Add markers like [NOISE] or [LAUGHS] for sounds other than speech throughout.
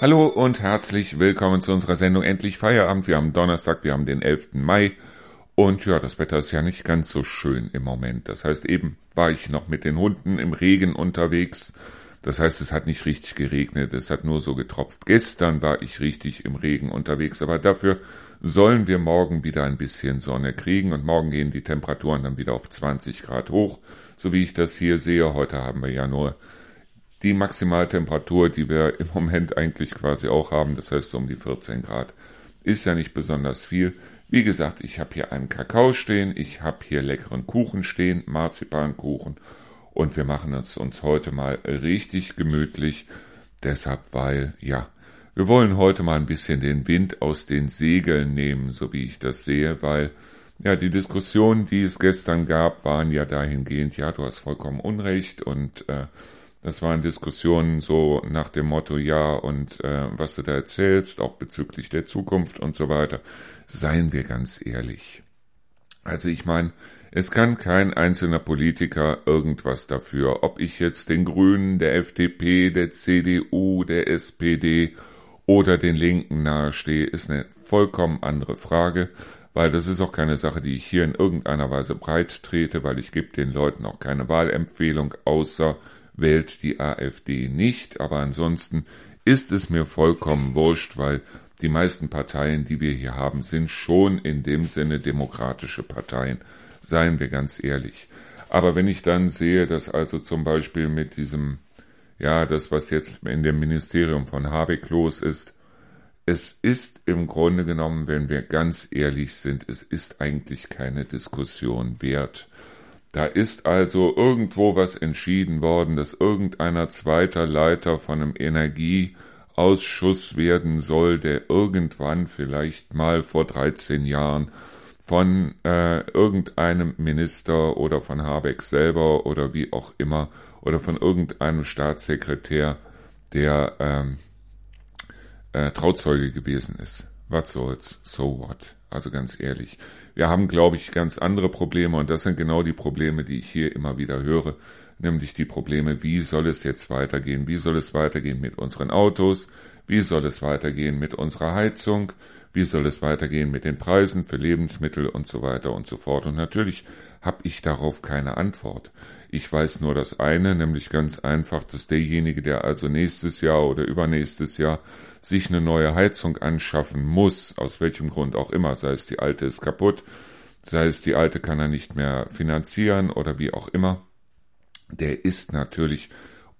Hallo und herzlich willkommen zu unserer Sendung Endlich Feierabend. Wir haben Donnerstag, wir haben den 11. Mai und ja, das Wetter ist ja nicht ganz so schön im Moment. Das heißt, eben war ich noch mit den Hunden im Regen unterwegs. Das heißt, es hat nicht richtig geregnet, es hat nur so getropft. Gestern war ich richtig im Regen unterwegs, aber dafür sollen wir morgen wieder ein bisschen Sonne kriegen und morgen gehen die Temperaturen dann wieder auf 20 Grad hoch, so wie ich das hier sehe. Heute haben wir ja nur die Maximaltemperatur, die wir im Moment eigentlich quasi auch haben, das heißt so um die 14 Grad, ist ja nicht besonders viel. Wie gesagt, ich habe hier einen Kakao stehen, ich habe hier leckeren Kuchen stehen, Marzipankuchen und wir machen es uns heute mal richtig gemütlich. Deshalb, weil, ja, wir wollen heute mal ein bisschen den Wind aus den Segeln nehmen, so wie ich das sehe, weil ja, die Diskussionen, die es gestern gab, waren ja dahingehend, ja, du hast vollkommen Unrecht und äh, das waren Diskussionen so nach dem Motto, ja, und äh, was du da erzählst, auch bezüglich der Zukunft und so weiter. Seien wir ganz ehrlich. Also ich meine, es kann kein einzelner Politiker irgendwas dafür, ob ich jetzt den Grünen, der FDP, der CDU, der SPD oder den Linken nahestehe, ist eine vollkommen andere Frage, weil das ist auch keine Sache, die ich hier in irgendeiner Weise breit trete, weil ich gebe den Leuten auch keine Wahlempfehlung, außer wählt die AfD nicht, aber ansonsten ist es mir vollkommen wurscht, weil die meisten Parteien, die wir hier haben, sind schon in dem Sinne demokratische Parteien, seien wir ganz ehrlich. Aber wenn ich dann sehe, dass also zum Beispiel mit diesem, ja, das, was jetzt in dem Ministerium von Habeck los ist, es ist im Grunde genommen, wenn wir ganz ehrlich sind, es ist eigentlich keine Diskussion wert. Da ist also irgendwo was entschieden worden, dass irgendeiner zweiter Leiter von einem Energieausschuss werden soll, der irgendwann vielleicht mal vor 13 Jahren von äh, irgendeinem Minister oder von Habeck selber oder wie auch immer oder von irgendeinem Staatssekretär, der ähm, äh, Trauzeuge gewesen ist. Was soll's? So what? Also ganz ehrlich. Wir haben, glaube ich, ganz andere Probleme und das sind genau die Probleme, die ich hier immer wieder höre, nämlich die Probleme, wie soll es jetzt weitergehen? Wie soll es weitergehen mit unseren Autos? Wie soll es weitergehen mit unserer Heizung? Wie soll es weitergehen mit den Preisen für Lebensmittel und so weiter und so fort? Und natürlich habe ich darauf keine Antwort. Ich weiß nur das eine, nämlich ganz einfach, dass derjenige, der also nächstes Jahr oder übernächstes Jahr sich eine neue Heizung anschaffen muss, aus welchem Grund auch immer, sei es die alte ist kaputt, sei es die alte kann er nicht mehr finanzieren oder wie auch immer, der ist natürlich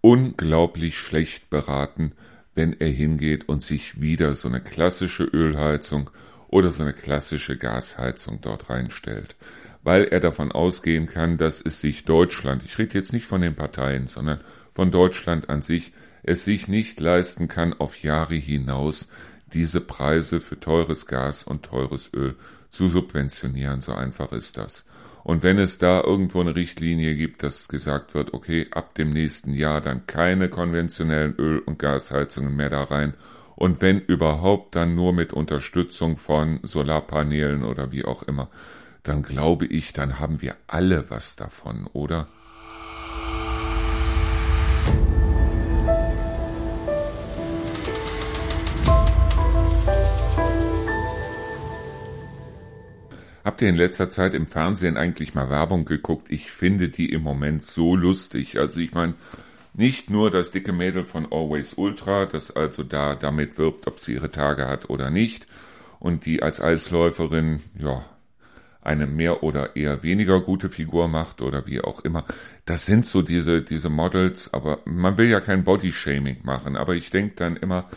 unglaublich schlecht beraten, wenn er hingeht und sich wieder so eine klassische Ölheizung oder so eine klassische Gasheizung dort reinstellt weil er davon ausgehen kann, dass es sich Deutschland, ich rede jetzt nicht von den Parteien, sondern von Deutschland an sich, es sich nicht leisten kann, auf Jahre hinaus diese Preise für teures Gas und teures Öl zu subventionieren. So einfach ist das. Und wenn es da irgendwo eine Richtlinie gibt, dass gesagt wird, okay, ab dem nächsten Jahr dann keine konventionellen Öl- und Gasheizungen mehr da rein und wenn überhaupt dann nur mit Unterstützung von Solarpanelen oder wie auch immer, dann glaube ich, dann haben wir alle was davon, oder? Habt ihr in letzter Zeit im Fernsehen eigentlich mal Werbung geguckt? Ich finde die im Moment so lustig. Also ich meine, nicht nur das dicke Mädel von Always Ultra, das also da damit wirbt, ob sie ihre Tage hat oder nicht, und die als Eisläuferin, ja, eine mehr oder eher weniger gute Figur macht oder wie auch immer. Das sind so diese, diese Models, aber man will ja kein Bodyshaming machen, aber ich denke dann immer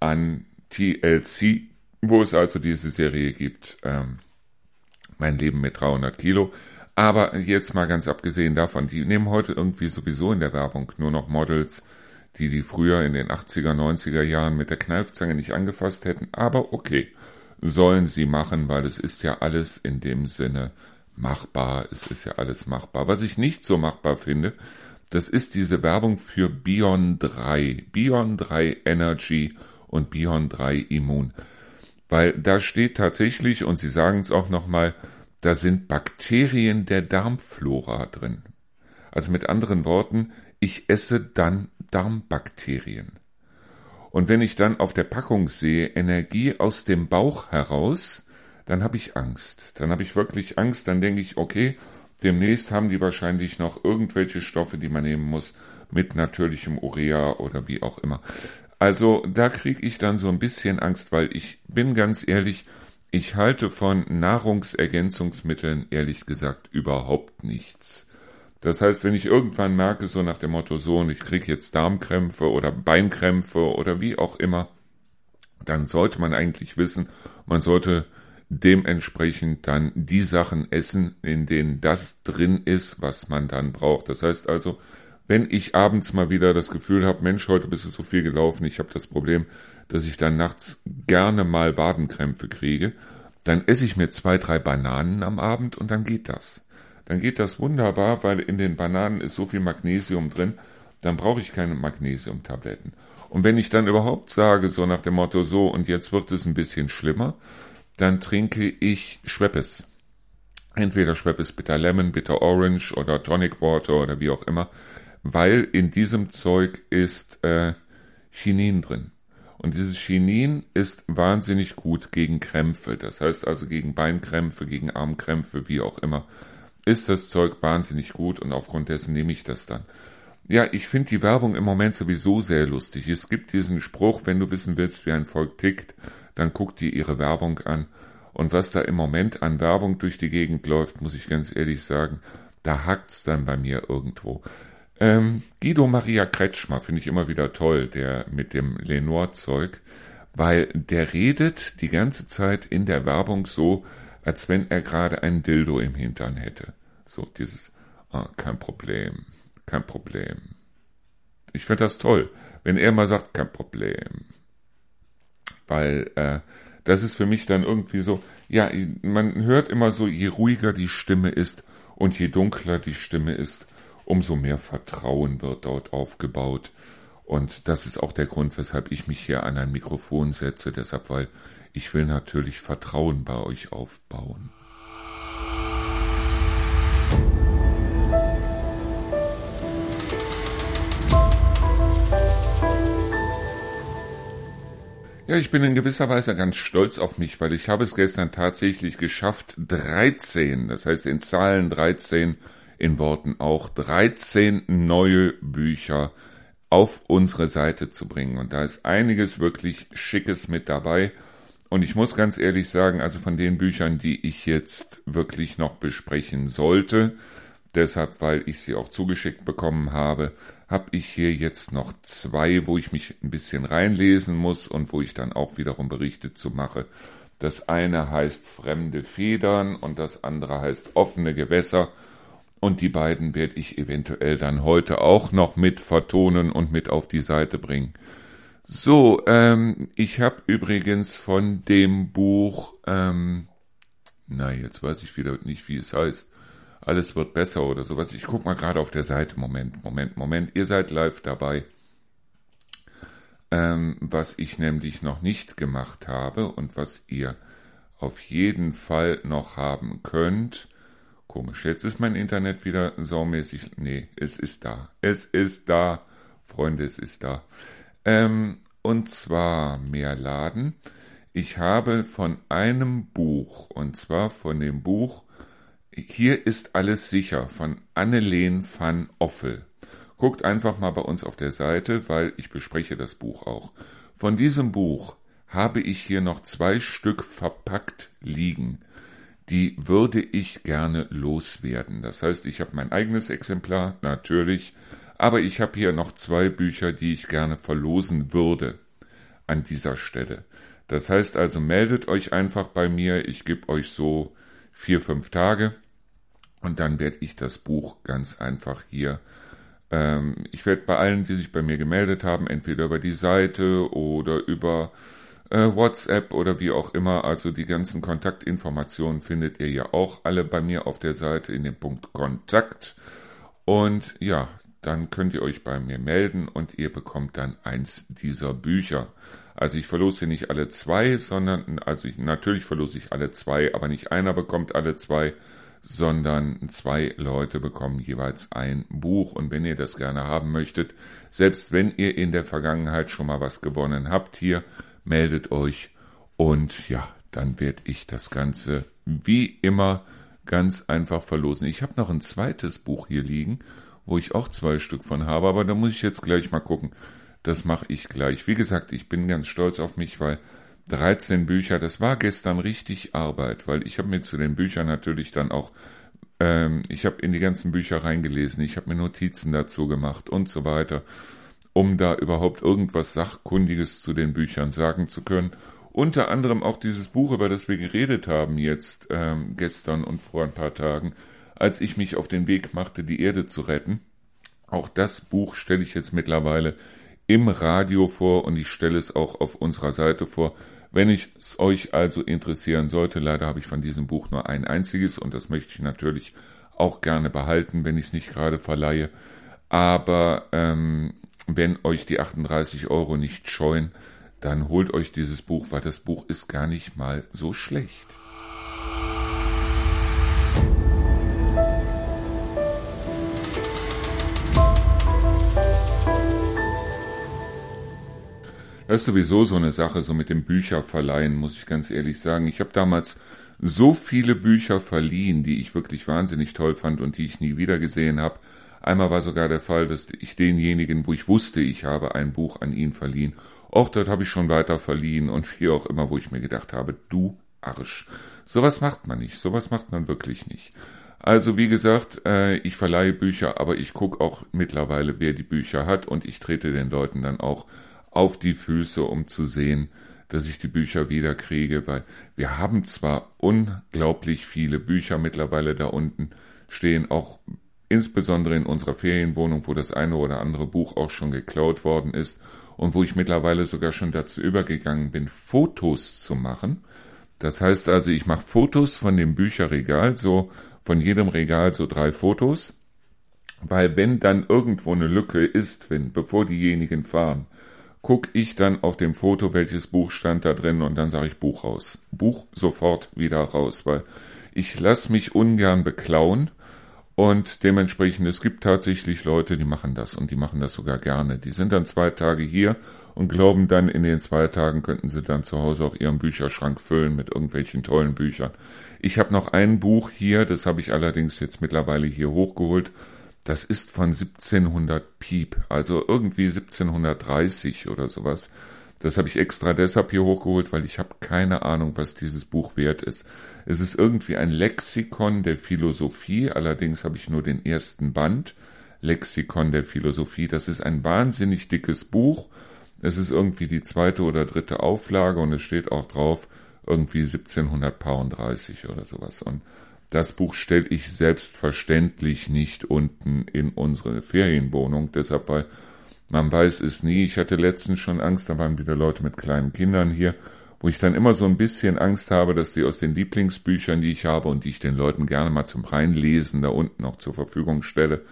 an TLC, wo es also diese Serie gibt, ähm, Mein Leben mit 300 Kilo. Aber jetzt mal ganz abgesehen davon, die nehmen heute irgendwie sowieso in der Werbung nur noch Models, die die früher in den 80er, 90er Jahren mit der Kneifzange nicht angefasst hätten. Aber okay, sollen sie machen, weil es ist ja alles in dem Sinne machbar. Es ist ja alles machbar. Was ich nicht so machbar finde, das ist diese Werbung für Bion 3. Bion 3 Energy und Bion 3 Immun. Weil da steht tatsächlich, und Sie sagen es auch nochmal, da sind Bakterien der Darmflora drin. Also mit anderen Worten, ich esse dann Darmbakterien. Und wenn ich dann auf der Packung sehe, Energie aus dem Bauch heraus, dann habe ich Angst. Dann habe ich wirklich Angst, dann denke ich, okay, demnächst haben die wahrscheinlich noch irgendwelche Stoffe, die man nehmen muss, mit natürlichem Urea oder wie auch immer. Also da kriege ich dann so ein bisschen Angst, weil ich bin ganz ehrlich, ich halte von Nahrungsergänzungsmitteln ehrlich gesagt überhaupt nichts. Das heißt, wenn ich irgendwann merke, so nach dem Motto, so und ich kriege jetzt Darmkrämpfe oder Beinkrämpfe oder wie auch immer, dann sollte man eigentlich wissen, man sollte dementsprechend dann die Sachen essen, in denen das drin ist, was man dann braucht. Das heißt also, wenn ich abends mal wieder das Gefühl habe, Mensch, heute bist du so viel gelaufen, ich habe das Problem, dass ich dann nachts gerne mal Wadenkrämpfe kriege, dann esse ich mir zwei, drei Bananen am Abend und dann geht das. Dann geht das wunderbar, weil in den Bananen ist so viel Magnesium drin, dann brauche ich keine Magnesiumtabletten. Und wenn ich dann überhaupt sage, so nach dem Motto, so und jetzt wird es ein bisschen schlimmer, dann trinke ich Schweppes. Entweder Schweppes Bitter Lemon, Bitter Orange oder Tonic Water oder wie auch immer weil in diesem Zeug ist äh, Chinin drin. Und dieses Chinin ist wahnsinnig gut gegen Krämpfe. Das heißt also gegen Beinkrämpfe, gegen Armkrämpfe, wie auch immer, ist das Zeug wahnsinnig gut und aufgrund dessen nehme ich das dann. Ja, ich finde die Werbung im Moment sowieso sehr lustig. Es gibt diesen Spruch, wenn du wissen willst, wie ein Volk tickt, dann guck dir ihre Werbung an. Und was da im Moment an Werbung durch die Gegend läuft, muss ich ganz ehrlich sagen, da hackt's dann bei mir irgendwo. Ähm, Guido Maria Kretschmer finde ich immer wieder toll, der mit dem Lenore-Zeug, weil der redet die ganze Zeit in der Werbung so, als wenn er gerade ein Dildo im Hintern hätte. So dieses, ah, kein Problem, kein Problem. Ich finde das toll, wenn er mal sagt, kein Problem. Weil äh, das ist für mich dann irgendwie so, ja, man hört immer so, je ruhiger die Stimme ist und je dunkler die Stimme ist, umso mehr Vertrauen wird dort aufgebaut. Und das ist auch der Grund, weshalb ich mich hier an ein Mikrofon setze. Deshalb, weil ich will natürlich Vertrauen bei euch aufbauen. Ja, ich bin in gewisser Weise ganz stolz auf mich, weil ich habe es gestern tatsächlich geschafft, 13, das heißt in Zahlen 13 in Worten auch 13 neue Bücher auf unsere Seite zu bringen. Und da ist einiges wirklich Schickes mit dabei. Und ich muss ganz ehrlich sagen, also von den Büchern, die ich jetzt wirklich noch besprechen sollte, deshalb, weil ich sie auch zugeschickt bekommen habe, habe ich hier jetzt noch zwei, wo ich mich ein bisschen reinlesen muss und wo ich dann auch wiederum Berichte zu mache. Das eine heißt Fremde Federn und das andere heißt Offene Gewässer. Und die beiden werde ich eventuell dann heute auch noch mit vertonen und mit auf die Seite bringen. So, ähm, ich habe übrigens von dem Buch, ähm, na, jetzt weiß ich wieder nicht, wie es heißt. Alles wird besser oder sowas. Ich guck mal gerade auf der Seite. Moment, Moment, Moment. Ihr seid live dabei. Ähm, was ich nämlich noch nicht gemacht habe und was ihr auf jeden Fall noch haben könnt, Komisch, jetzt ist mein Internet wieder saumäßig. Nee, es ist da. Es ist da. Freunde, es ist da. Ähm, und zwar mehr Laden. Ich habe von einem Buch, und zwar von dem Buch Hier ist alles sicher von Anneleen van Offel. Guckt einfach mal bei uns auf der Seite, weil ich bespreche das Buch auch. Von diesem Buch habe ich hier noch zwei Stück verpackt liegen die würde ich gerne loswerden. Das heißt, ich habe mein eigenes Exemplar, natürlich, aber ich habe hier noch zwei Bücher, die ich gerne verlosen würde an dieser Stelle. Das heißt also, meldet euch einfach bei mir, ich gebe euch so vier, fünf Tage und dann werde ich das Buch ganz einfach hier ähm, ich werde bei allen, die sich bei mir gemeldet haben, entweder über die Seite oder über äh, WhatsApp oder wie auch immer. Also die ganzen Kontaktinformationen findet ihr ja auch alle bei mir auf der Seite in dem Punkt Kontakt. Und ja, dann könnt ihr euch bei mir melden und ihr bekommt dann eins dieser Bücher. Also ich verlose nicht alle zwei, sondern also ich, natürlich verlose ich alle zwei, aber nicht einer bekommt alle zwei, sondern zwei Leute bekommen jeweils ein Buch. Und wenn ihr das gerne haben möchtet, selbst wenn ihr in der Vergangenheit schon mal was gewonnen habt, hier meldet euch und ja, dann werde ich das Ganze wie immer ganz einfach verlosen. Ich habe noch ein zweites Buch hier liegen, wo ich auch zwei Stück von habe, aber da muss ich jetzt gleich mal gucken. Das mache ich gleich. Wie gesagt, ich bin ganz stolz auf mich, weil 13 Bücher, das war gestern richtig Arbeit, weil ich habe mir zu den Büchern natürlich dann auch, ähm, ich habe in die ganzen Bücher reingelesen, ich habe mir Notizen dazu gemacht und so weiter, um da überhaupt irgendwas Sachkundiges zu den Büchern sagen zu können. Unter anderem auch dieses Buch, über das wir geredet haben jetzt ähm, gestern und vor ein paar Tagen, als ich mich auf den Weg machte, die Erde zu retten. Auch das Buch stelle ich jetzt mittlerweile im Radio vor und ich stelle es auch auf unserer Seite vor. Wenn es euch also interessieren sollte, leider habe ich von diesem Buch nur ein einziges und das möchte ich natürlich auch gerne behalten, wenn ich es nicht gerade verleihe. Aber ähm, wenn euch die 38 Euro nicht scheuen, dann holt euch dieses Buch, weil das Buch ist gar nicht mal so schlecht. Das ist sowieso so eine Sache, so mit dem Bücherverleihen, muss ich ganz ehrlich sagen. Ich habe damals so viele Bücher verliehen, die ich wirklich wahnsinnig toll fand und die ich nie wieder gesehen habe. Einmal war sogar der Fall, dass ich denjenigen, wo ich wusste, ich habe ein Buch an ihn verliehen, auch dort habe ich schon weiter verliehen und wie auch immer, wo ich mir gedacht habe, du Arsch. Sowas macht man nicht, sowas macht man wirklich nicht. Also wie gesagt, äh, ich verleihe Bücher, aber ich gucke auch mittlerweile, wer die Bücher hat und ich trete den Leuten dann auch auf die Füße, um zu sehen, dass ich die Bücher wieder kriege, weil wir haben zwar unglaublich viele Bücher mittlerweile da unten stehen, auch insbesondere in unserer Ferienwohnung, wo das eine oder andere Buch auch schon geklaut worden ist und wo ich mittlerweile sogar schon dazu übergegangen bin, Fotos zu machen. Das heißt also, ich mache Fotos von dem Bücherregal, so von jedem Regal so drei Fotos, weil wenn dann irgendwo eine Lücke ist, wenn, bevor diejenigen fahren, gucke ich dann auf dem Foto, welches Buch stand da drin und dann sage ich Buch raus. Buch sofort wieder raus, weil ich lasse mich ungern beklauen und dementsprechend, es gibt tatsächlich Leute, die machen das und die machen das sogar gerne. Die sind dann zwei Tage hier und glauben dann, in den zwei Tagen könnten sie dann zu Hause auch ihren Bücherschrank füllen mit irgendwelchen tollen Büchern. Ich habe noch ein Buch hier, das habe ich allerdings jetzt mittlerweile hier hochgeholt. Das ist von 1700 Piep, also irgendwie 1730 oder sowas. Das habe ich extra deshalb hier hochgeholt, weil ich habe keine Ahnung, was dieses Buch wert ist. Es ist irgendwie ein Lexikon der Philosophie, allerdings habe ich nur den ersten Band. Lexikon der Philosophie, das ist ein wahnsinnig dickes Buch. Es ist irgendwie die zweite oder dritte Auflage und es steht auch drauf, irgendwie 1730 oder sowas. Und das Buch stelle ich selbstverständlich nicht unten in unsere Ferienwohnung, deshalb, weil man weiß es nie. Ich hatte letztens schon Angst, da waren wieder Leute mit kleinen Kindern hier, wo ich dann immer so ein bisschen Angst habe, dass die aus den Lieblingsbüchern, die ich habe und die ich den Leuten gerne mal zum Reinlesen da unten noch zur Verfügung stelle,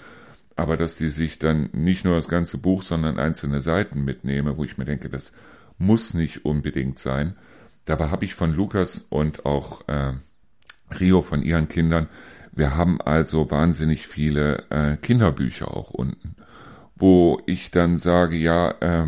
aber dass die sich dann nicht nur das ganze Buch, sondern einzelne Seiten mitnehme, wo ich mir denke, das muss nicht unbedingt sein. Dabei habe ich von Lukas und auch äh, Rio von ihren Kindern. Wir haben also wahnsinnig viele äh, Kinderbücher auch unten, wo ich dann sage, ja, äh,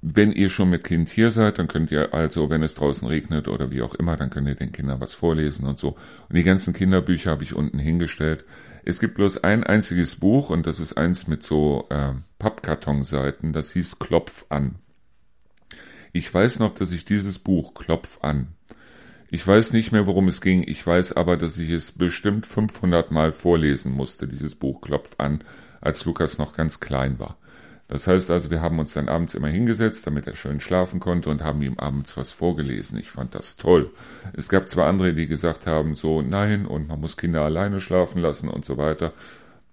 wenn ihr schon mit Kind hier seid, dann könnt ihr also, wenn es draußen regnet oder wie auch immer, dann könnt ihr den Kindern was vorlesen und so. Und die ganzen Kinderbücher habe ich unten hingestellt. Es gibt bloß ein einziges Buch und das ist eins mit so äh, Pappkartonseiten, das hieß Klopf an. Ich weiß noch, dass ich dieses Buch Klopf an ich weiß nicht mehr, worum es ging. Ich weiß aber, dass ich es bestimmt 500 Mal vorlesen musste, dieses Buch Klopf an, als Lukas noch ganz klein war. Das heißt also, wir haben uns dann abends immer hingesetzt, damit er schön schlafen konnte und haben ihm abends was vorgelesen. Ich fand das toll. Es gab zwar andere, die gesagt haben, so nein, und man muss Kinder alleine schlafen lassen und so weiter.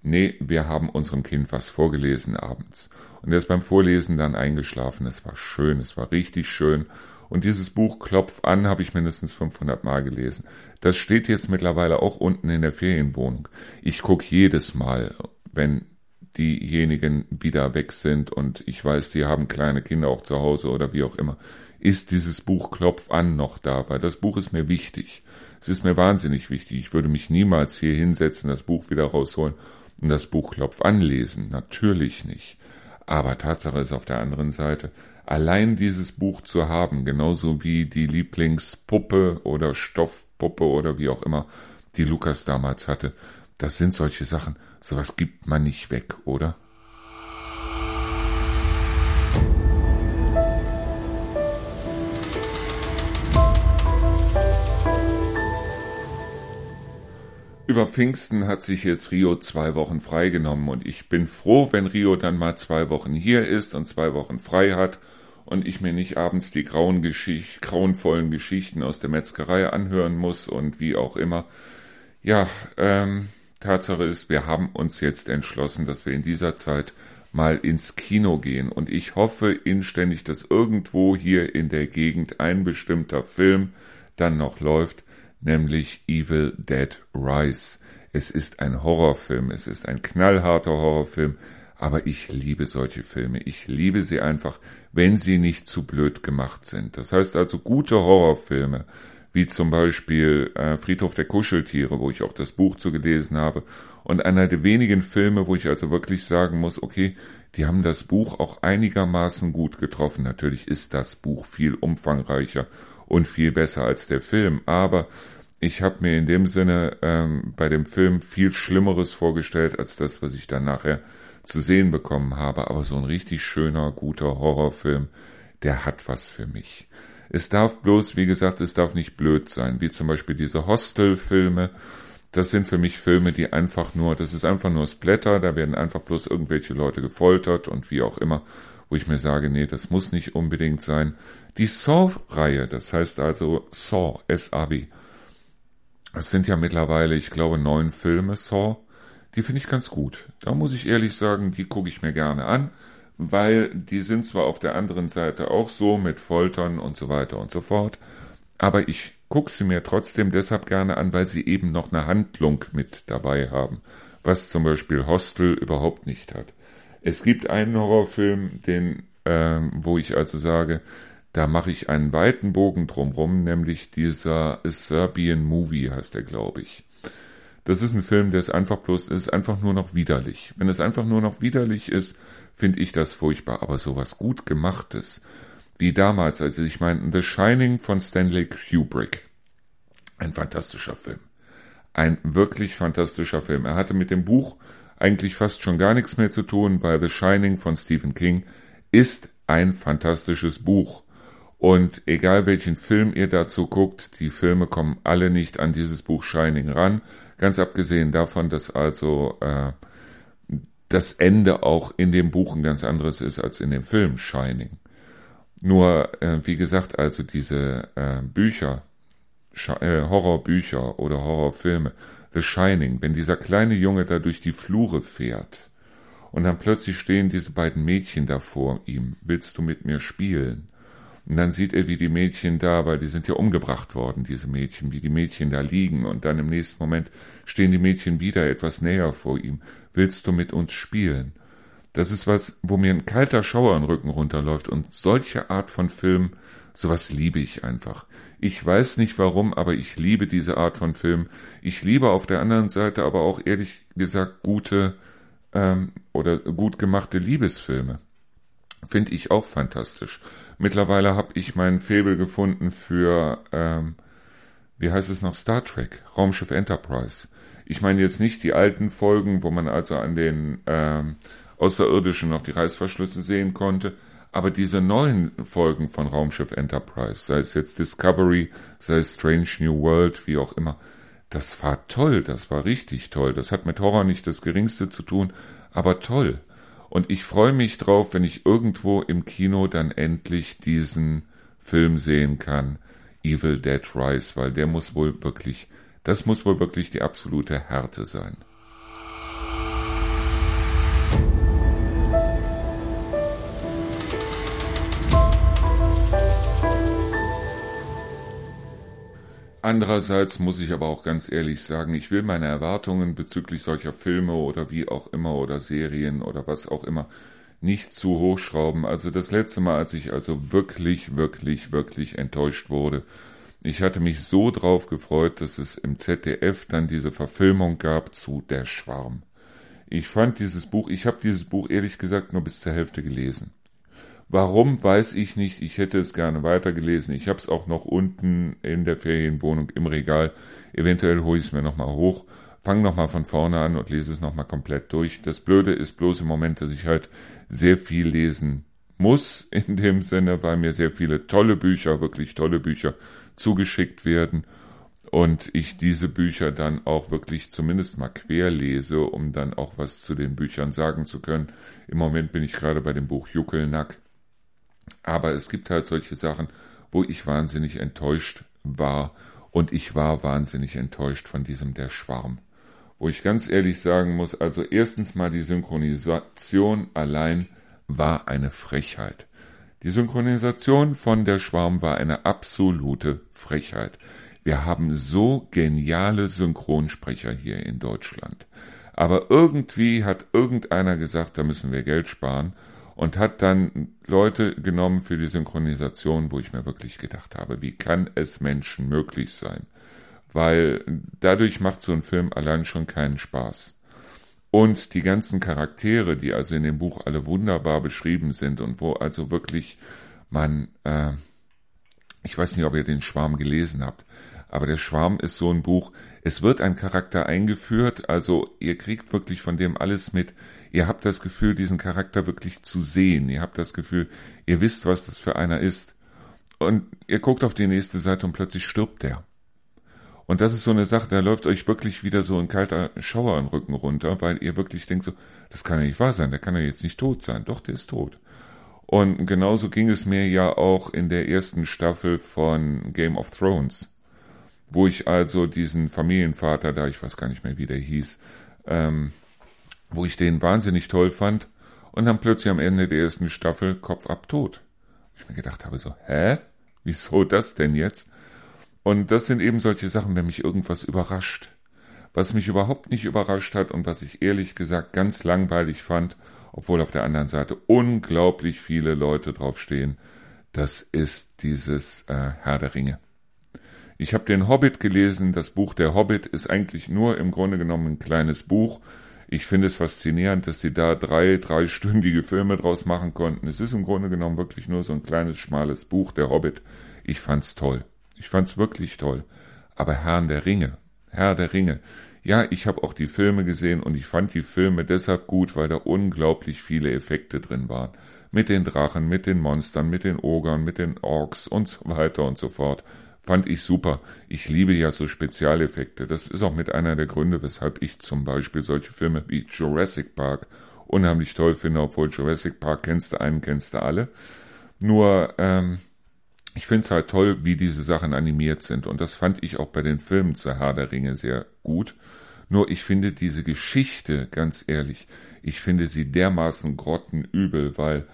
Nee, wir haben unserem Kind was vorgelesen abends. Und er ist beim Vorlesen dann eingeschlafen. Es war schön, es war richtig schön. Und dieses Buch Klopf an habe ich mindestens 500 Mal gelesen. Das steht jetzt mittlerweile auch unten in der Ferienwohnung. Ich gucke jedes Mal, wenn diejenigen wieder weg sind und ich weiß, die haben kleine Kinder auch zu Hause oder wie auch immer, ist dieses Buch Klopf an noch da, weil das Buch ist mir wichtig. Es ist mir wahnsinnig wichtig. Ich würde mich niemals hier hinsetzen, das Buch wieder rausholen und das Buch Klopf anlesen. Natürlich nicht. Aber Tatsache ist auf der anderen Seite, allein dieses Buch zu haben, genauso wie die Lieblingspuppe oder Stoffpuppe oder wie auch immer, die Lukas damals hatte, das sind solche Sachen, sowas gibt man nicht weg, oder? Über Pfingsten hat sich jetzt Rio zwei Wochen freigenommen und ich bin froh, wenn Rio dann mal zwei Wochen hier ist und zwei Wochen frei hat und ich mir nicht abends die grauen Geschicht, grauenvollen Geschichten aus der Metzgerei anhören muss und wie auch immer. Ja, ähm, Tatsache ist, wir haben uns jetzt entschlossen, dass wir in dieser Zeit mal ins Kino gehen und ich hoffe inständig, dass irgendwo hier in der Gegend ein bestimmter Film dann noch läuft, nämlich Evil Dead Rise. Es ist ein Horrorfilm, es ist ein knallharter Horrorfilm, aber ich liebe solche Filme. Ich liebe sie einfach, wenn sie nicht zu blöd gemacht sind. Das heißt also gute Horrorfilme, wie zum Beispiel äh, Friedhof der Kuscheltiere, wo ich auch das Buch zu gelesen habe, und einer der wenigen Filme, wo ich also wirklich sagen muss, okay, die haben das Buch auch einigermaßen gut getroffen. Natürlich ist das Buch viel umfangreicher und viel besser als der Film, aber ich habe mir in dem Sinne ähm, bei dem Film viel Schlimmeres vorgestellt als das, was ich dann nachher zu sehen bekommen habe. Aber so ein richtig schöner, guter Horrorfilm, der hat was für mich. Es darf bloß, wie gesagt, es darf nicht blöd sein, wie zum Beispiel diese Hostel-Filme. Das sind für mich Filme, die einfach nur, das ist einfach nur Splatter, da werden einfach bloß irgendwelche Leute gefoltert und wie auch immer, wo ich mir sage, nee, das muss nicht unbedingt sein. Die Saw-Reihe, das heißt also Saw, S-A-W, es sind ja mittlerweile, ich glaube, neun Filme Saw. Die finde ich ganz gut. Da muss ich ehrlich sagen, die gucke ich mir gerne an, weil die sind zwar auf der anderen Seite auch so mit Foltern und so weiter und so fort, aber ich gucke sie mir trotzdem deshalb gerne an, weil sie eben noch eine Handlung mit dabei haben, was zum Beispiel Hostel überhaupt nicht hat. Es gibt einen Horrorfilm, den, äh, wo ich also sage, da mache ich einen weiten Bogen drumrum, nämlich dieser Serbian Movie heißt er, glaube ich. Das ist ein Film, der ist einfach bloß, ist einfach nur noch widerlich. Wenn es einfach nur noch widerlich ist, finde ich das furchtbar. Aber sowas gut gemachtes, wie damals, also ich meine, The Shining von Stanley Kubrick. Ein fantastischer Film. Ein wirklich fantastischer Film. Er hatte mit dem Buch eigentlich fast schon gar nichts mehr zu tun, weil The Shining von Stephen King ist ein fantastisches Buch. Und egal welchen Film ihr dazu guckt, die Filme kommen alle nicht an dieses Buch Shining ran. Ganz abgesehen davon, dass also äh, das Ende auch in dem Buch ein ganz anderes ist als in dem Film Shining. Nur, äh, wie gesagt, also diese äh, Bücher, äh, Horrorbücher oder Horrorfilme, The Shining, wenn dieser kleine Junge da durch die Flure fährt und dann plötzlich stehen diese beiden Mädchen da vor ihm, willst du mit mir spielen? Und dann sieht er, wie die Mädchen da, weil die sind ja umgebracht worden, diese Mädchen, wie die Mädchen da liegen. Und dann im nächsten Moment stehen die Mädchen wieder etwas näher vor ihm. Willst du mit uns spielen? Das ist was, wo mir ein kalter Schauer im Rücken runterläuft. Und solche Art von Film, sowas liebe ich einfach. Ich weiß nicht warum, aber ich liebe diese Art von Film. Ich liebe auf der anderen Seite aber auch ehrlich gesagt gute ähm, oder gut gemachte Liebesfilme. Finde ich auch fantastisch. Mittlerweile habe ich meinen Febel gefunden für, ähm, wie heißt es noch, Star Trek, Raumschiff Enterprise. Ich meine jetzt nicht die alten Folgen, wo man also an den ähm, Außerirdischen noch die Reißverschlüsse sehen konnte, aber diese neuen Folgen von Raumschiff Enterprise, sei es jetzt Discovery, sei es Strange New World, wie auch immer, das war toll, das war richtig toll. Das hat mit Horror nicht das geringste zu tun, aber toll. Und ich freue mich drauf, wenn ich irgendwo im Kino dann endlich diesen Film sehen kann, Evil Dead Rise, weil der muss wohl wirklich, das muss wohl wirklich die absolute Härte sein. Andererseits muss ich aber auch ganz ehrlich sagen, ich will meine Erwartungen bezüglich solcher Filme oder wie auch immer oder Serien oder was auch immer nicht zu hoch schrauben. Also das letzte Mal, als ich also wirklich, wirklich, wirklich enttäuscht wurde, Ich hatte mich so drauf gefreut, dass es im ZDF dann diese Verfilmung gab zu Der Schwarm. Ich fand dieses Buch, ich habe dieses Buch ehrlich gesagt nur bis zur Hälfte gelesen. Warum, weiß ich nicht. Ich hätte es gerne weitergelesen. Ich habe es auch noch unten in der Ferienwohnung im Regal. Eventuell hole ich es mir nochmal hoch, fange nochmal von vorne an und lese es nochmal komplett durch. Das Blöde ist bloß im Moment, dass ich halt sehr viel lesen muss, in dem Sinne, weil mir sehr viele tolle Bücher, wirklich tolle Bücher zugeschickt werden und ich diese Bücher dann auch wirklich zumindest mal quer lese, um dann auch was zu den Büchern sagen zu können. Im Moment bin ich gerade bei dem Buch Juckelnack aber es gibt halt solche Sachen, wo ich wahnsinnig enttäuscht war. Und ich war wahnsinnig enttäuscht von diesem Der Schwarm. Wo ich ganz ehrlich sagen muss, also erstens mal die Synchronisation allein war eine Frechheit. Die Synchronisation von Der Schwarm war eine absolute Frechheit. Wir haben so geniale Synchronsprecher hier in Deutschland. Aber irgendwie hat irgendeiner gesagt, da müssen wir Geld sparen und hat dann Leute genommen für die Synchronisation, wo ich mir wirklich gedacht habe, wie kann es Menschen möglich sein? Weil dadurch macht so ein Film allein schon keinen Spaß. Und die ganzen Charaktere, die also in dem Buch alle wunderbar beschrieben sind und wo also wirklich man, äh, ich weiß nicht, ob ihr den Schwarm gelesen habt, aber der Schwarm ist so ein Buch, es wird ein Charakter eingeführt, also ihr kriegt wirklich von dem alles mit, ihr habt das Gefühl, diesen Charakter wirklich zu sehen. Ihr habt das Gefühl, ihr wisst, was das für einer ist. Und ihr guckt auf die nächste Seite und plötzlich stirbt der. Und das ist so eine Sache, da läuft euch wirklich wieder so ein kalter Schauer im Rücken runter, weil ihr wirklich denkt so, das kann ja nicht wahr sein, der kann ja jetzt nicht tot sein. Doch, der ist tot. Und genauso ging es mir ja auch in der ersten Staffel von Game of Thrones, wo ich also diesen Familienvater, da ich weiß gar nicht mehr, wie der hieß, ähm, wo ich den wahnsinnig toll fand und dann plötzlich am Ende der ersten Staffel Kopf ab tot. Ich mir gedacht habe so, hä? Wieso das denn jetzt? Und das sind eben solche Sachen, wenn mich irgendwas überrascht. Was mich überhaupt nicht überrascht hat und was ich ehrlich gesagt ganz langweilig fand, obwohl auf der anderen Seite unglaublich viele Leute draufstehen, das ist dieses äh, Herr der Ringe. Ich habe den Hobbit gelesen, das Buch Der Hobbit ist eigentlich nur im Grunde genommen ein kleines Buch, ich finde es faszinierend, dass sie da drei, dreistündige Filme draus machen konnten. Es ist im Grunde genommen wirklich nur so ein kleines, schmales Buch, der Hobbit. Ich fand's toll. Ich fand's wirklich toll. Aber Herrn der Ringe, Herr der Ringe. Ja, ich habe auch die Filme gesehen und ich fand die Filme deshalb gut, weil da unglaublich viele Effekte drin waren. Mit den Drachen, mit den Monstern, mit den Ogern, mit den Orks und so weiter und so fort fand ich super. Ich liebe ja so Spezialeffekte. Das ist auch mit einer der Gründe, weshalb ich zum Beispiel solche Filme wie Jurassic Park unheimlich toll finde, obwohl Jurassic Park kennst du einen, kennst du alle. Nur, ähm, ich finde es halt toll, wie diese Sachen animiert sind. Und das fand ich auch bei den Filmen zur Herr der Ringe sehr gut. Nur ich finde diese Geschichte, ganz ehrlich, ich finde sie dermaßen grottenübel, weil,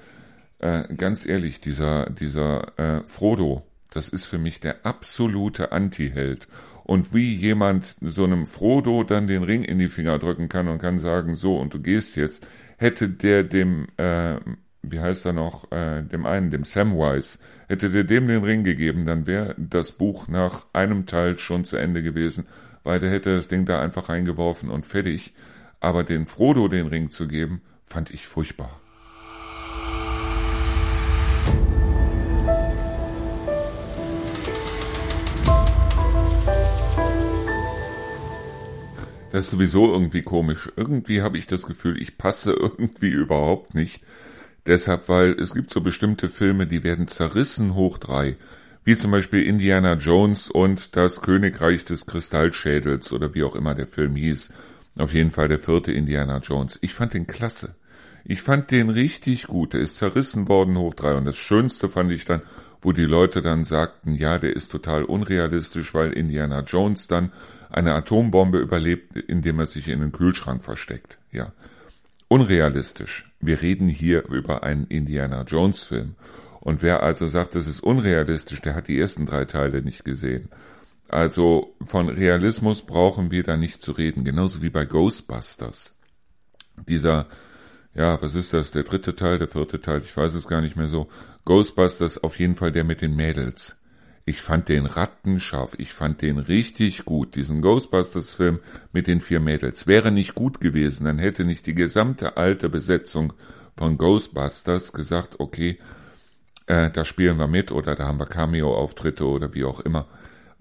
äh, ganz ehrlich, dieser, dieser äh, Frodo, das ist für mich der absolute Anti-Held. Und wie jemand so einem Frodo dann den Ring in die Finger drücken kann und kann sagen, so, und du gehst jetzt, hätte der dem, äh, wie heißt er noch, äh, dem einen, dem Samwise, hätte der dem den Ring gegeben, dann wäre das Buch nach einem Teil schon zu Ende gewesen, weil der hätte das Ding da einfach reingeworfen und fertig. Aber den Frodo den Ring zu geben, fand ich furchtbar. Das ist sowieso irgendwie komisch. Irgendwie habe ich das Gefühl, ich passe [LAUGHS] irgendwie überhaupt nicht. Deshalb, weil es gibt so bestimmte Filme, die werden zerrissen hoch drei. Wie zum Beispiel Indiana Jones und das Königreich des Kristallschädels oder wie auch immer der Film hieß. Auf jeden Fall der vierte Indiana Jones. Ich fand den klasse. Ich fand den richtig gut. Der ist zerrissen worden hoch drei. Und das Schönste fand ich dann, wo die Leute dann sagten, ja, der ist total unrealistisch, weil Indiana Jones dann eine Atombombe überlebt, indem er sich in den Kühlschrank versteckt. Ja. Unrealistisch. Wir reden hier über einen Indiana Jones Film. Und wer also sagt, das ist unrealistisch, der hat die ersten drei Teile nicht gesehen. Also von Realismus brauchen wir da nicht zu reden, genauso wie bei Ghostbusters. Dieser, ja, was ist das, der dritte Teil, der vierte Teil, ich weiß es gar nicht mehr so. Ghostbusters auf jeden Fall der mit den Mädels. Ich fand den rattenscharf. Ich fand den richtig gut. Diesen Ghostbusters-Film mit den vier Mädels. Wäre nicht gut gewesen, dann hätte nicht die gesamte alte Besetzung von Ghostbusters gesagt, okay, äh, da spielen wir mit oder da haben wir Cameo-Auftritte oder wie auch immer.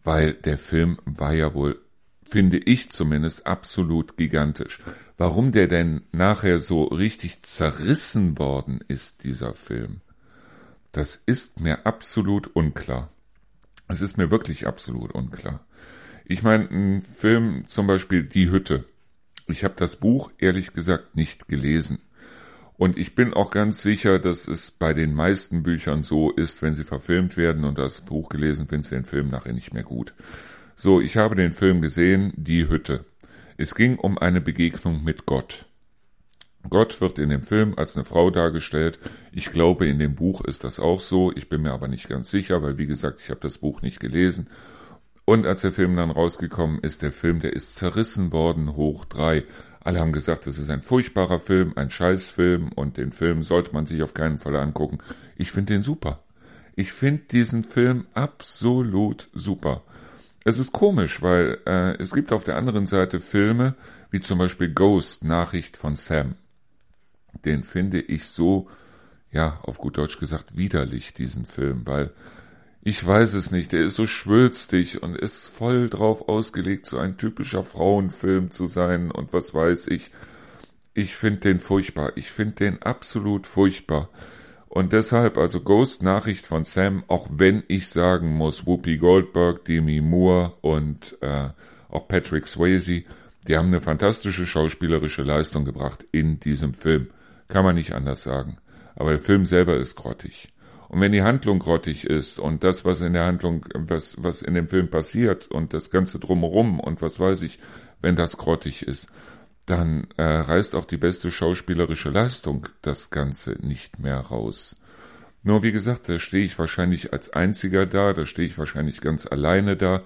Weil der Film war ja wohl, finde ich zumindest, absolut gigantisch. Warum der denn nachher so richtig zerrissen worden ist, dieser Film, das ist mir absolut unklar. Es ist mir wirklich absolut unklar. Ich meine, ein Film zum Beispiel Die Hütte. Ich habe das Buch ehrlich gesagt nicht gelesen. Und ich bin auch ganz sicher, dass es bei den meisten Büchern so ist, wenn sie verfilmt werden und das Buch gelesen, findest du den Film nachher nicht mehr gut. So, ich habe den Film gesehen, Die Hütte. Es ging um eine Begegnung mit Gott. Gott wird in dem Film als eine Frau dargestellt. Ich glaube, in dem Buch ist das auch so. Ich bin mir aber nicht ganz sicher, weil wie gesagt, ich habe das Buch nicht gelesen. Und als der Film dann rausgekommen ist, der Film, der ist zerrissen worden, hoch drei. Alle haben gesagt, das ist ein furchtbarer Film, ein Scheißfilm und den Film sollte man sich auf keinen Fall angucken. Ich finde den super. Ich finde diesen Film absolut super. Es ist komisch, weil äh, es gibt auf der anderen Seite Filme, wie zum Beispiel Ghost, Nachricht von Sam den finde ich so, ja, auf gut Deutsch gesagt, widerlich, diesen Film, weil ich weiß es nicht, der ist so schwülstig und ist voll drauf ausgelegt, so ein typischer Frauenfilm zu sein und was weiß ich. Ich finde den furchtbar. Ich finde den absolut furchtbar. Und deshalb, also Ghost Nachricht von Sam, auch wenn ich sagen muss, Whoopi Goldberg, Demi Moore und äh, auch Patrick Swayze, die haben eine fantastische schauspielerische Leistung gebracht in diesem Film. Kann man nicht anders sagen. Aber der Film selber ist grottig. Und wenn die Handlung grottig ist und das, was in der Handlung, was, was in dem Film passiert und das Ganze drumherum und was weiß ich, wenn das grottig ist, dann äh, reißt auch die beste schauspielerische Leistung das Ganze nicht mehr raus. Nur wie gesagt, da stehe ich wahrscheinlich als einziger da, da stehe ich wahrscheinlich ganz alleine da.